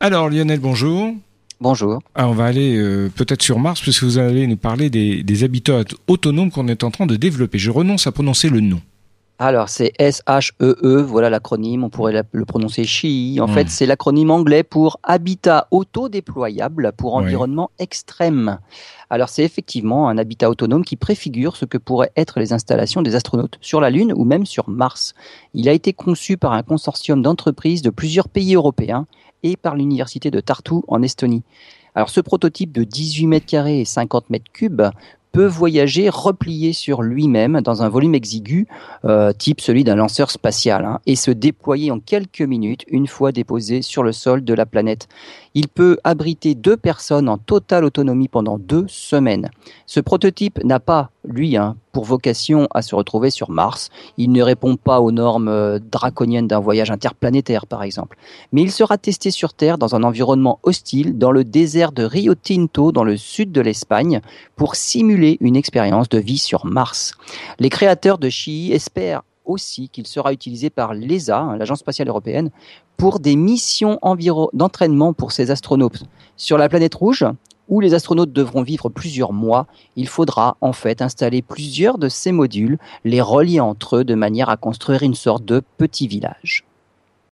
Alors Lionel, bonjour. Bonjour. Ah, on va aller euh, peut-être sur Mars puisque vous allez nous parler des, des habitats autonomes qu'on est en train de développer. Je renonce à prononcer le nom. Alors, c'est S-H-E-E, -E, voilà l'acronyme, on pourrait le prononcer SHI. En Hmm. fait, c'est l'acronyme anglais pour Habitat autodéployable pour Oui. environnement extrême. Alors, c'est effectivement un habitat autonome qui préfigure ce que pourraient être les installations des astronautes sur la Lune ou même sur Mars. Il a été conçu par un consortium d'entreprises de plusieurs pays européens et par l'université de Tartu en Estonie. Alors, ce prototype de 18 mètres carrés et 50 mètres cubes peut voyager replié sur lui-même dans un volume exigu euh, type celui d'un lanceur spatial, hein, et se déployer en quelques minutes une fois déposé sur le sol de la planète. Il peut abriter deux personnes en totale autonomie pendant deux semaines. Ce prototype n'a pas, lui, hein, pour vocation à se retrouver sur Mars. Il ne répond pas aux normes euh, draconiennes d'un voyage interplanétaire, par exemple. Mais il sera testé sur Terre dans un environnement hostile, dans le désert de Rio Tinto, dans le sud de l'Espagne, pour simuler une expérience de vie sur Mars. Les créateurs de Chi espèrent aussi qu'il sera utilisé par l'ESA, hein, l'Agence spatiale européenne, pour des missions d'entraînement pour ces astronautes. Sur la planète rouge, où les astronautes devront vivre plusieurs mois, il faudra en fait installer plusieurs de ces modules, les relier entre eux de manière à construire une sorte de petit village.